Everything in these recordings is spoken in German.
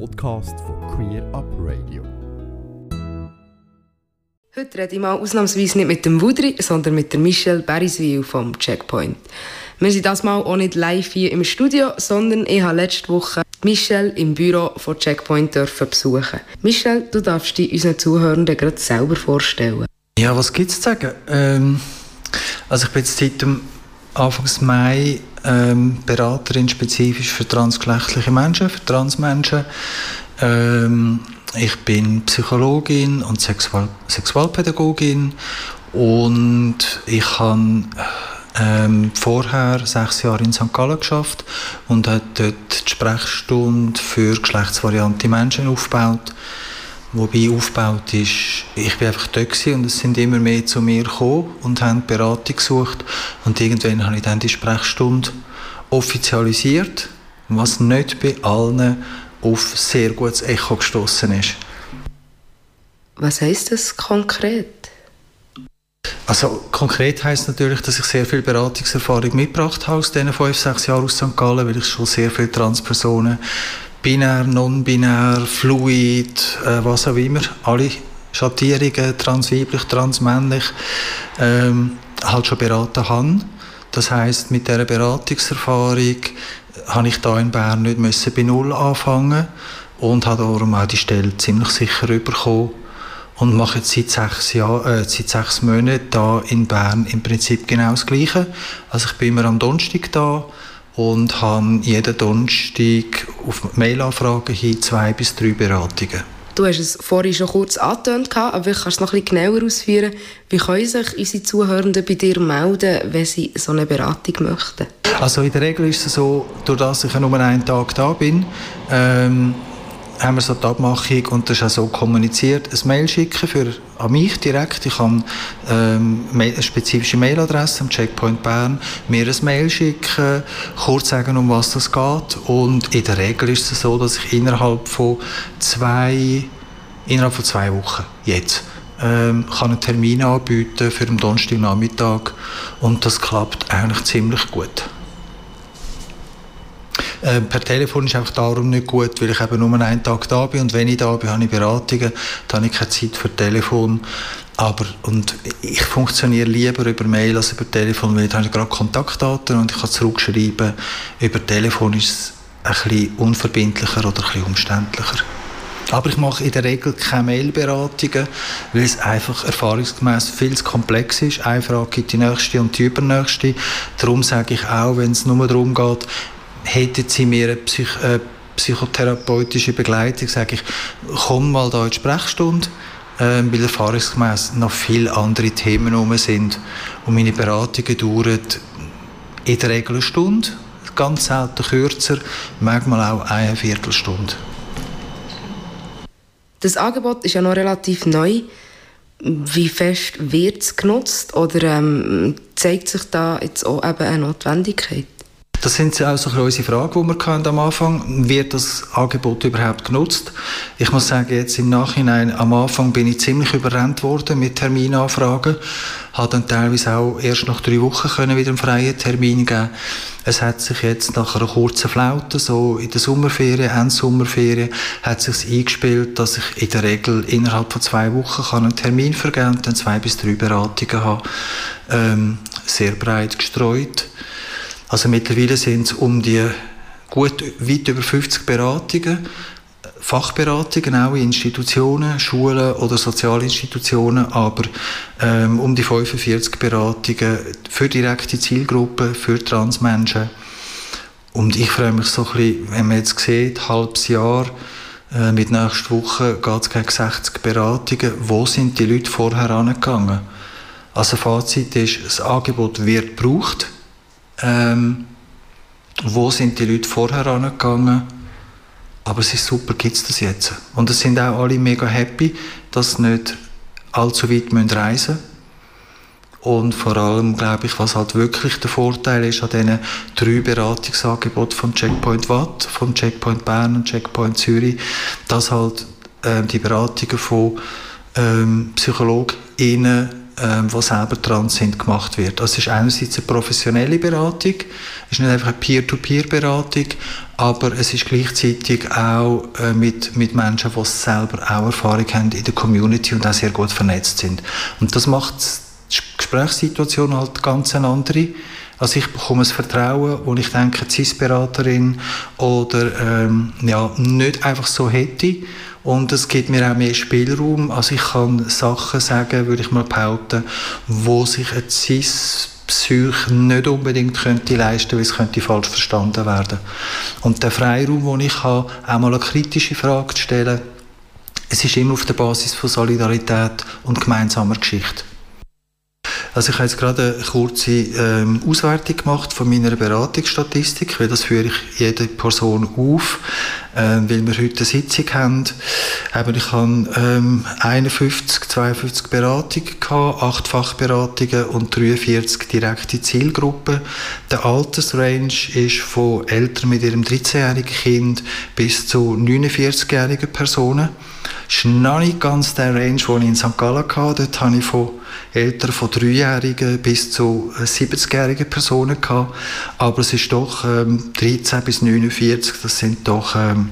Podcast von Queer Up Radio. Heute rede ich mal ausnahmsweise nicht mit dem Wudri, sondern mit der Michelle Beriswil vom Checkpoint. Wir sind das Mal auch nicht live hier im Studio, sondern ich habe letzte Woche Michelle im Büro von Checkpoint dürfen besuchen. Michelle, du darfst dich unseren Zuhörenden gerade selber vorstellen. Ja, was gibt es zu sagen? Ähm, also ich bin jetzt seit dem Anfang Mai ähm, Beraterin spezifisch für transgeschlechtliche Menschen, für Transmenschen. Ähm, ich bin Psychologin und Sexual Sexualpädagogin und ich habe ähm, vorher sechs Jahre in St. Gallen geschafft und habe dort die Sprechstunde für geschlechtsvariante Menschen aufgebaut. Wobei aufgebaut ist, ich bin einfach dort und es sind immer mehr zu mir gekommen und haben Beratung gesucht und irgendwann habe ich dann die Sprechstunde offizialisiert, was nicht bei allen auf sehr gutes Echo gestoßen ist. Was heißt das konkret? Also konkret heißt natürlich, dass ich sehr viel Beratungserfahrung mitgebracht habe aus diesen fünf, sechs Jahren aus St. Gallen, weil ich schon sehr viele Transpersonen, binär, non-binär, fluid, äh, was auch immer, alle Schattierungen, transweiblich, transmännlich, ähm, halt schon beraten habe. Das heißt, mit dieser Beratungserfahrung habe ich da in Bern nicht müssen bei Null anfangen und habe darum auch die Stelle ziemlich sicher bekommen und mache jetzt seit sechs, Jahr, äh, seit sechs Monaten da in Bern im Prinzip genau das Gleiche. Also ich bin immer am Donnerstag da und habe jeden Donnerstag auf Mailanfragen hin zwei bis drei Beratungen. Du hast es vorhin schon kurz angetönt, aber kannst du es noch ein bisschen genauer ausführen. Wie können sich unsere Zuhörenden bei dir melden, wenn sie so eine Beratung möchten? Also in der Regel ist es so, durch dass ich nur einen Tag da bin, ähm, haben wir so die Abmachung und das ist auch so kommuniziert, ein Mail schicken für, an mich direkt. Ich habe ähm, eine spezifische Mailadresse am Checkpoint Bern, mir ein Mail schicken, kurz sagen, um was es geht und in der Regel ist es so, dass ich innerhalb von zwei, innerhalb von zwei Wochen jetzt ähm, kann einen Termin anbieten für den Donnerstagnachmittag und das klappt eigentlich ziemlich gut. Äh, per Telefon ist einfach darum nicht gut, weil ich eben nur einen Tag da bin und wenn ich da bin, habe ich Beratungen, dann habe ich keine Zeit für Telefon. Aber, und ich funktioniere lieber über Mail als über Telefon, weil da habe ich gerade Kontaktdaten und ich kann zurückschreiben. Über Telefon ist es ein bisschen unverbindlicher oder ein bisschen umständlicher. Aber ich mache in der Regel keine Mailberatungen, weil es einfach erfahrungsgemäß viel zu komplex ist. Eine Frage gibt die nächste und die übernächste. Darum sage ich auch, wenn es nur darum geht, hätten Sie mir eine Psych äh, psychotherapeutische Begleitung, sage ich, komm mal da in die Sprechstunde, äh, weil erfahrungsgemäß noch viele andere Themen herum sind. Und meine Beratungen dauern in der Regel eine Stunde, ganz selten kürzer, manchmal auch eine Viertelstunde. Das Angebot ist ja noch relativ neu. Wie fest wird es genutzt oder ähm, zeigt sich da jetzt auch eben eine Notwendigkeit? Das sind auch so unsere Fragen, die wir hatten am Anfang. Wird das Angebot überhaupt genutzt? Ich muss sagen, jetzt im Nachhinein, am Anfang bin ich ziemlich überrannt worden mit Terminanfragen. Habe dann teilweise auch erst nach drei Wochen können wieder einen freien Termin geben. Es hat sich jetzt nach einer kurzen Flaute, so in der Sommerferien, Endsommerferien, hat sich eingespielt, dass ich in der Regel innerhalb von zwei Wochen kann einen Termin vergeben und dann zwei bis drei Beratungen habe. Ähm, sehr breit gestreut. Also mittlerweile sind es um die gut weit über 50 Beratungen, Fachberatungen auch in Institutionen, Schulen oder Sozialinstitutionen, aber ähm, um die 45 Beratungen für direkte Zielgruppen, für Transmenschen. Und ich freue mich so ein bisschen, wenn man jetzt sieht, halbes Jahr, äh, mit nächster Woche geht es gegen 60 Beratungen. Wo sind die Leute vorher angegangen? Also Fazit ist, das Angebot wird gebraucht ähm, wo sind die Leute vorher angegangen? Aber es ist super, gibt es das jetzt. Und es sind auch alle mega happy, dass sie nicht allzu weit reisen müssen. Und vor allem, glaube ich, was halt wirklich der Vorteil ist an diesen drei Beratungsangeboten von Checkpoint Watt, von Checkpoint Bern und Checkpoint Zürich, dass halt äh, die Beratungen von ähm, PsychologInnen ähm, die selber dran sind, gemacht wird. Also es ist einerseits eine professionelle Beratung, es ist nicht einfach eine Peer-to-Peer-Beratung, aber es ist gleichzeitig auch äh, mit, mit Menschen, die selber auch Erfahrung haben in der Community und auch sehr gut vernetzt sind. Und das macht die Gesprächssituation halt ganz eine andere. Also ich bekomme ein Vertrauen, wo ich denke, die CIS-Beraterin oder ähm, ja, nicht einfach so hätte. Und es gibt mir auch mehr Spielraum. Also ich kann Sachen sagen, würde ich mal behaupten, wo sich ein CIS Psyche nicht unbedingt könnte leisten, weil es könnte falsch verstanden werden. Und der Freiraum, den ich habe, auch mal eine kritische Frage zu stellen, es ist immer auf der Basis von Solidarität und gemeinsamer Geschichte. Also ich habe jetzt gerade eine kurze ähm, Auswertung gemacht von meiner Beratungsstatistik, weil das führe ich jede Person auf, äh, weil wir heute eine Sitzung haben. Eben, ich habe ähm, 51, 52 Beratungen gehabt, 8 Fachberatungen und 43 direkte Zielgruppen. Der Altersrange ist von Eltern mit ihrem 13-jährigen Kind bis zu 49-jährigen Personen. Das ist noch nicht ganz der Range, den ich in St. Gallen hatte. Dort habe ich von Eltern von 3-Jährigen bis zu 70-jährigen Personen gehabt. Aber es ist doch ähm, 13 bis 49, das sind doch ähm,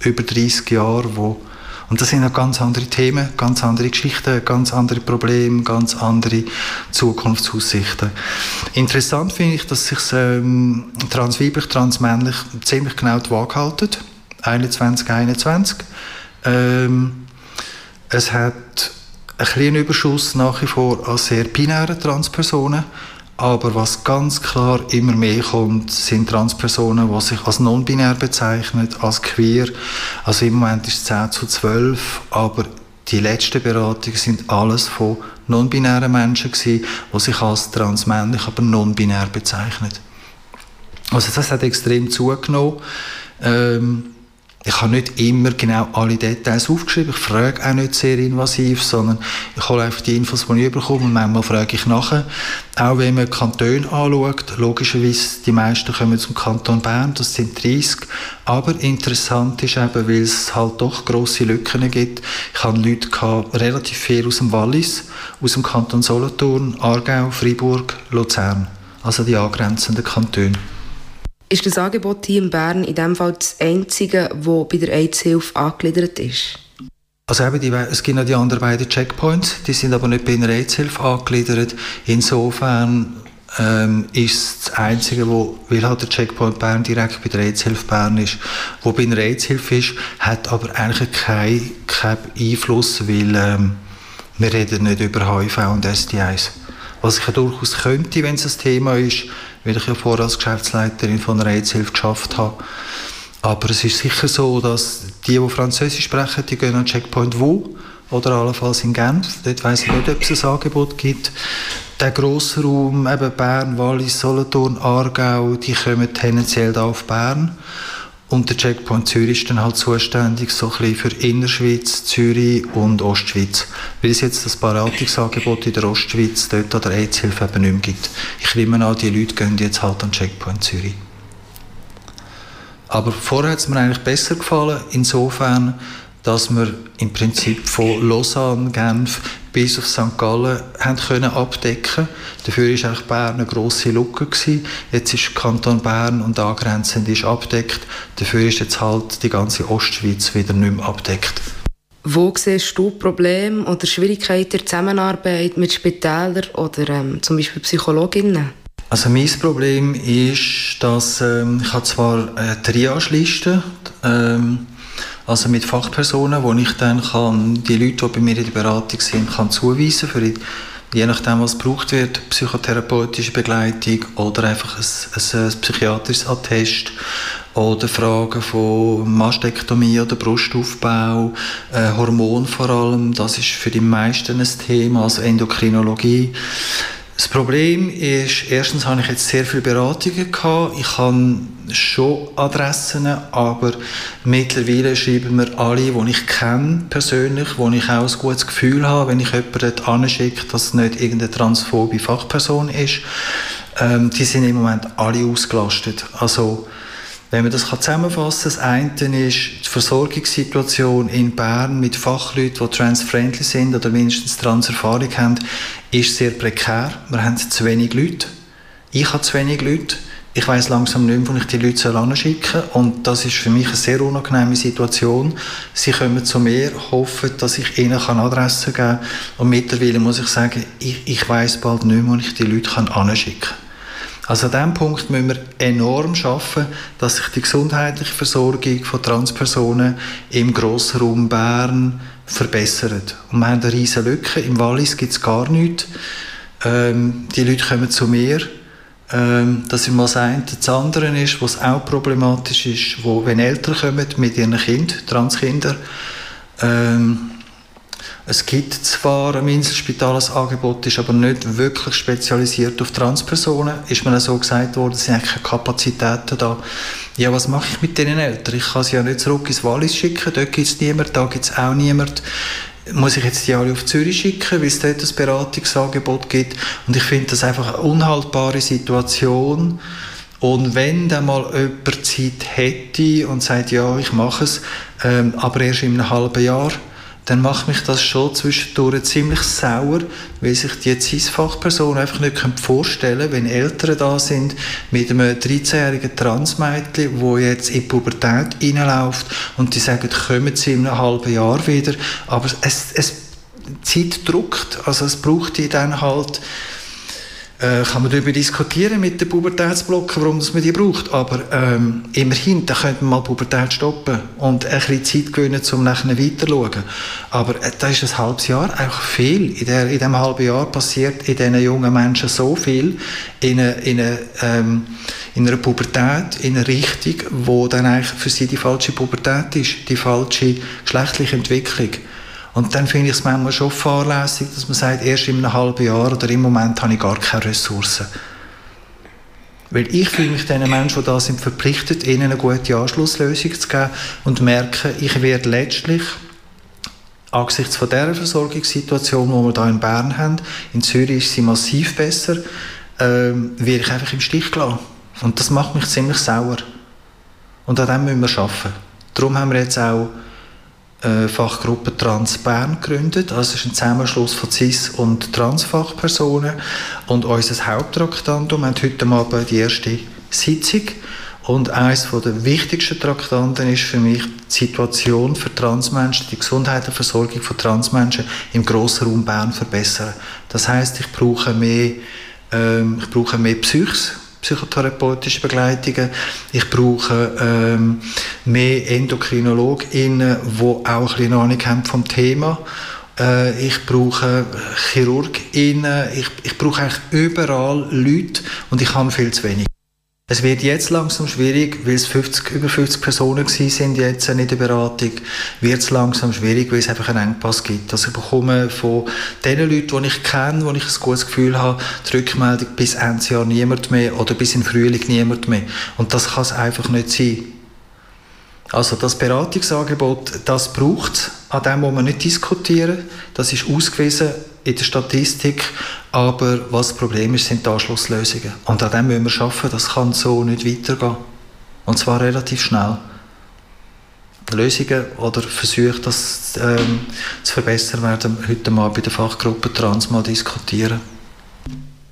über 30 Jahre, wo und das sind auch ganz andere Themen, ganz andere Geschichten, ganz andere Probleme, ganz andere Zukunftsaussichten. Interessant finde ich, dass sich ähm, transweiblich, transmännlich ziemlich genau die Waage halten. 21, 21. Ähm, es hat ein kleiner Überschuss nach wie vor an sehr binären Transpersonen. Aber was ganz klar immer mehr kommt, sind Transpersonen, die sich als non-binär bezeichnen, als queer. Also im Moment ist es 10 zu 12, aber die letzten Beratungen sind alles von non-binären Menschen gewesen, die sich als transmännlich, aber non-binär bezeichnen. Also das hat extrem zugenommen. Ähm, ich habe nicht immer genau alle Details aufgeschrieben. Ich frage auch nicht sehr invasiv, sondern ich hole einfach die Infos, die ich bekomme und manchmal frage ich nachher. Auch wenn man Kantone anschaut, logischerweise die meisten kommen zum Kanton Bern, das sind 30. Aber interessant ist eben, weil es halt doch grosse Lücken gibt. Ich habe Leute gehabt, relativ viel aus dem Wallis, aus dem Kanton Solothurn, Aargau, Freiburg, Luzern. Also die angrenzenden Kantone. Ist das Angebot hier in Bern in dem Fall das einzige, das bei der AIDS-Hilfe angegliedert ist? Also eben die, es gibt noch die anderen beiden Checkpoints, die sind aber nicht bei einer AIDS-Hilfe angegliedert. Insofern ähm, ist das Einzige, wo, weil halt der Checkpoint Bern direkt bei der AIDS-Hilfe Bern ist, wo bei einer AIDS-Hilfe ist, hat aber eigentlich keinen kein Einfluss, weil ähm, wir reden nicht über HIV und STIs. Was ich ja durchaus könnte, wenn es ein Thema ist, weil ich ja vorher als Geschäftsleiterin von einer AIDS-Hilfe geschafft habe. Aber es ist sicher so, dass die, die Französisch sprechen, die gehen an Checkpoint wo oder allenfalls in Genf. Dort weiss ich nicht, ob es ein Angebot gibt. Der grosse Raum, eben Bern, Wallis, Solothurn, Aargau, die kommen tendenziell da auf Bern. Und der Checkpoint Zürich ist dann halt zuständig so ein für Innerschweiz, Zürich und Ostschweiz. Weil es jetzt das Beratungsangebot in der Ostschweiz dort an der AIDS-Hilfe eben nicht mehr gibt. Ich nehme an, die Leute gehen jetzt halt an Checkpoint Zürich. Aber vorher hat es mir eigentlich besser gefallen, insofern, dass wir im Prinzip von Lausanne, Genf bis auf St. Gallen haben können abdecken Dafür war eigentlich Bern eine grosse Lücke. Gewesen. Jetzt ist Kanton Bern und angrenzend ist abdeckt. Dafür ist jetzt halt die ganze Ostschweiz wieder nicht mehr abdeckt. Wo siehst du Probleme oder Schwierigkeiten der Zusammenarbeit mit Spitälern oder ähm, zum Beispiel Psychologinnen? Also mein Problem ist, dass ähm, ich habe zwar eine Triage-Liste ähm, also mit Fachpersonen, wo ich dann kann, die Leute, die bei mir in der Beratung sind, kann zuweisen für je nachdem, was gebraucht wird, psychotherapeutische Begleitung oder einfach ein, ein, ein psychiatrisches Attest oder Fragen von Mastektomie oder Brustaufbau, äh, Hormon vor allem, das ist für die meisten ein Thema, also Endokrinologie. Das Problem ist, erstens habe ich jetzt sehr viele Beratungen gehabt. Ich habe schon Adressen, aber mittlerweile schreiben mir alle, die ich kenne persönlich, wo ich auch ein gutes Gefühl habe, wenn ich jemanden anschicke, dass es nicht irgendeine transphobe Fachperson ist. Ähm, die sind im Moment alle ausgelastet. Also wenn man das zusammenfassen kann, das eine ist die Versorgungssituation in Bern mit Fachleuten, die transfriendly sind oder mindestens Transerfahrung haben, ist sehr prekär. Wir haben zu wenig Leute. Ich habe zu wenig Leute. ich weiß langsam nicht mehr, wo ich die Leute anschicken soll. Und das ist für mich eine sehr unangenehme Situation. Sie kommen zu mir, hoffen, dass ich ihnen Adressen geben kann. Und mittlerweile muss ich sagen, ich, ich weiß bald nicht mehr, wo ich die Leute anschicken kann. Also an diesem Punkt müssen wir enorm schaffen, dass sich die gesundheitliche Versorgung von Transpersonen im Grossraum Bern verbessert. Und wir haben eine riesige Lücke. Im Wallis gibt es gar nichts. Ähm, die Leute kommen zu mir. Ähm, das ist mal das eine. Das andere ist, was auch problematisch ist, wo, wenn Eltern kommen mit ihren Kind, Transkinder, ähm, es gibt zwar am Inselspital ein Angebot, ist aber nicht wirklich spezialisiert auf Transpersonen. Ist mir so gesagt worden, es sind keine Kapazitäten da. Ja, was mache ich mit diesen Eltern? Ich kann sie ja nicht zurück ins Wallis schicken, dort gibt es niemanden, da gibt es auch niemanden. Muss ich jetzt die alle auf Zürich schicken, weil es dort ein Beratungsangebot gibt? Und ich finde das einfach eine unhaltbare Situation. Und wenn dann mal jemand Zeit hätte und sagt, ja, ich mache es, ähm, aber erst in einem halben Jahr, dann macht mich das schon zwischendurch ziemlich sauer, weil sich die CIS-Fachpersonen einfach nicht vorstellen können, wenn Eltern da sind mit einem 13-jährigen Transmädchen, wo jetzt in die Pubertät reinläuft und die sagen, kommen sie in einem halben Jahr wieder, aber es, es Zeit druckt, also es braucht die dann halt äh, kann man darüber diskutieren mit den Pubertätsblocken, warum man die braucht. Aber ähm, immerhin, da könnte man mal Pubertät stoppen und ein bisschen Zeit gewinnen, um nachher weiter zu schauen. Aber äh, da ist ein halbes Jahr einfach viel. In, der, in diesem halben Jahr passiert in diesen jungen Menschen so viel in, eine, in, eine, ähm, in einer Pubertät, in eine Richtung, wo dann eigentlich für sie die falsche Pubertät ist, die falsche geschlechtliche Entwicklung. Und dann finde ich es manchmal schon fahrlässig, dass man sagt, erst in einem halben Jahr oder im Moment habe ich gar keine Ressourcen. Weil ich fühle mich diesen Menschen, die da sind, verpflichtet, ihnen eine gute Anschlusslösung zu geben und merke, ich werde letztlich angesichts von dieser Versorgungssituation, die wir hier in Bern haben, in Zürich ist sie massiv besser, ähm, werde ich einfach im Stich gelassen. Und das macht mich ziemlich sauer. Und an dem müssen wir arbeiten. Darum haben wir jetzt auch Fachgruppe Trans Bern gegründet. Also es ist ein Zusammenschluss von CIS und Transfachpersonen. Und unser Haupttraktantum, wir haben heute Abend die erste Sitzung. Und eines der wichtigsten Traktanten ist für mich die Situation für Transmenschen, die Gesundheit und Versorgung von Transmenschen im grossen Raum Bern verbessern. Das heißt, ich brauche mehr, ähm, ich brauche mehr Psychs, psychotherapeutische Begleitungen. Ich brauche ähm, mehr EndokrinologInnen, die auch ein bisschen Ahnung haben vom Thema. Äh, ich brauche ChirurgInnen. Ich, ich brauche eigentlich überall Leute und ich habe viel zu wenig. Es wird jetzt langsam schwierig, weil es 50, über 50 Personen sind jetzt in der Beratung, wird es langsam schwierig, weil es einfach einen Engpass gibt. Also ich bekomme von den Leuten, die ich kenne, wo ich ein gutes Gefühl habe, die Rückmeldung bis Ende Jahr niemand mehr oder bis im Frühling niemand mehr. Und das kann es einfach nicht sein. Also das Beratungsangebot, das braucht es, an dem muss man nicht diskutieren, das ist ausgewiesen in der Statistik, aber was das Problem ist, sind die Anschlusslösungen. Und an dem müssen wir arbeiten, das kann so nicht weitergehen. Und zwar relativ schnell. Lösungen oder Versuche, das ähm, zu verbessern, werden wir heute mal bei der Fachgruppe Trans mal diskutieren.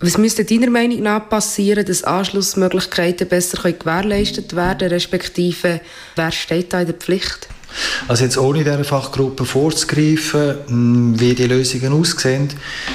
Was müsste deiner Meinung nach passieren, dass Anschlussmöglichkeiten besser gewährleistet werden können, respektive wer steht da in der Pflicht? Also jetzt ohne dieser Fachgruppe vorzugreifen, hm, wie die Lösungen aussehen,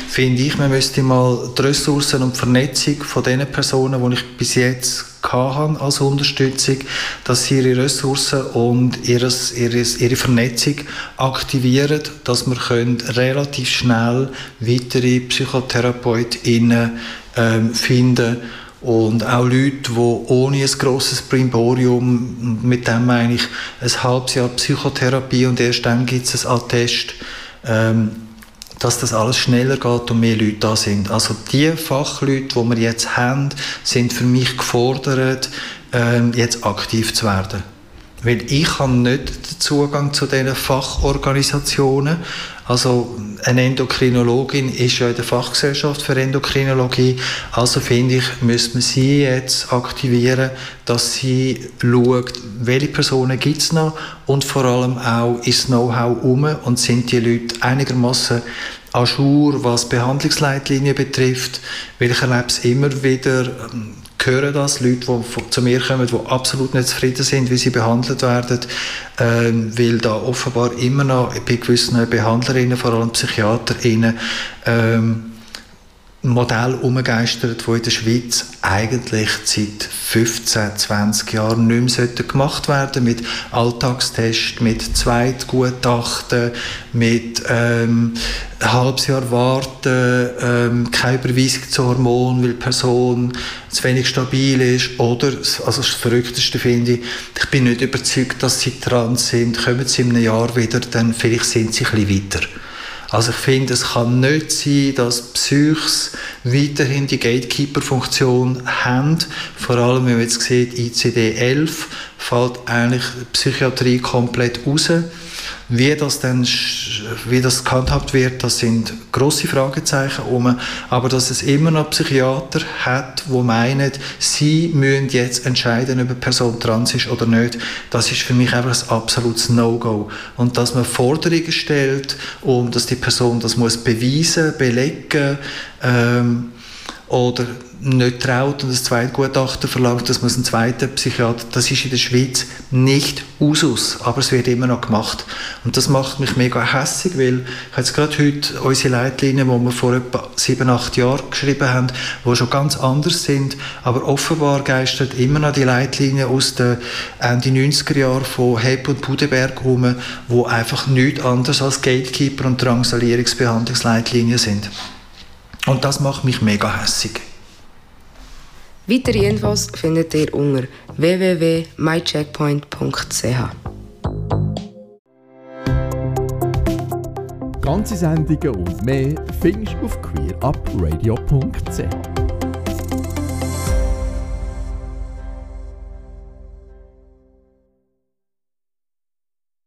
finde ich, man müsste mal die Ressourcen und die Vernetzung von den Personen, die ich bis jetzt hatte als Unterstützung, dass sie ihre Ressourcen und ihres, ihres, ihre Vernetzung aktivieren, dass wir können relativ schnell weitere PsychotherapeutInnen ähm, finden und auch Leute, die ohne ein grosses Brimborium, mit dem meine ich ein halbes Jahr Psychotherapie und erst dann gibt es ein Attest, ähm, dass das alles schneller geht und mehr Leute da sind. Also die Fachleute, die wir jetzt haben, sind für mich gefordert, ähm, jetzt aktiv zu werden. Weil ich habe nicht den Zugang zu diesen Fachorganisationen. Also eine Endokrinologin ist ja in der Fachgesellschaft für Endokrinologie. Also finde ich, müsste man sie jetzt aktivieren, dass sie schaut, welche Personen gibt es noch und vor allem auch ist Know-how um und sind die Leute einigermaßen Ajour, was Behandlungsleitlinien betrifft, weil ich erlebe es immer wieder, ähm, hören das, Leute, die zu mir kommen, die absolut nicht zufrieden sind, wie sie behandelt werden, ähm, weil da offenbar immer noch bei gewissen Behandlerinnen, vor allem Psychiaterinnen, ähm, Modell umgeistert, das in der Schweiz eigentlich seit 15, 20 Jahren nicht mehr gemacht werden mit Alltagstests, mit Zweitgutachten, mit ähm, ein halbes Jahr warten, ähm, keine Überweisung zu Hormonen, weil die Person zu wenig stabil ist oder, also das Verrückteste finde ich, ich bin nicht überzeugt, dass sie dran sind, kommen sie in einem Jahr wieder, dann vielleicht sind sie ein bisschen weiter. Also ich finde, es kann nicht sein, dass Psychs weiterhin die Gatekeeper-Funktion haben. Vor allem, wenn man jetzt sieht, ICD-11 fällt eigentlich Psychiatrie komplett raus. Wie das dann wie das gehandhabt wird, das sind große Fragezeichen um. Aber dass es immer noch Psychiater hat, wo meinen, sie müssen jetzt entscheiden, ob eine Person trans ist oder nicht, das ist für mich einfach ein absolutes No-Go. Und dass man Forderungen stellt, um dass die Person das muss beweisen, belegen, ähm, oder nicht traut und das zweite Gutachten verlangt, dass man einen zweiten Psychiater, das ist in der Schweiz nicht Usus, aber es wird immer noch gemacht. Und das macht mich mega hässig, weil ich jetzt gerade heute unsere Leitlinien, die wir vor etwa sieben, acht Jahren geschrieben haben, die schon ganz anders sind, aber offenbar geistert immer noch die Leitlinien aus den Ende 90er Jahren von Hepp und Budenberg herum, wo einfach nichts anderes als Gatekeeper und Drangsalierungsbehandlungsleitlinien sind. Und das macht mich mega hässig. Weitere Infos findet ihr unter www.mycheckpoint.ch. Ganze Sendungen und mehr findest du auf queerupradio.ch.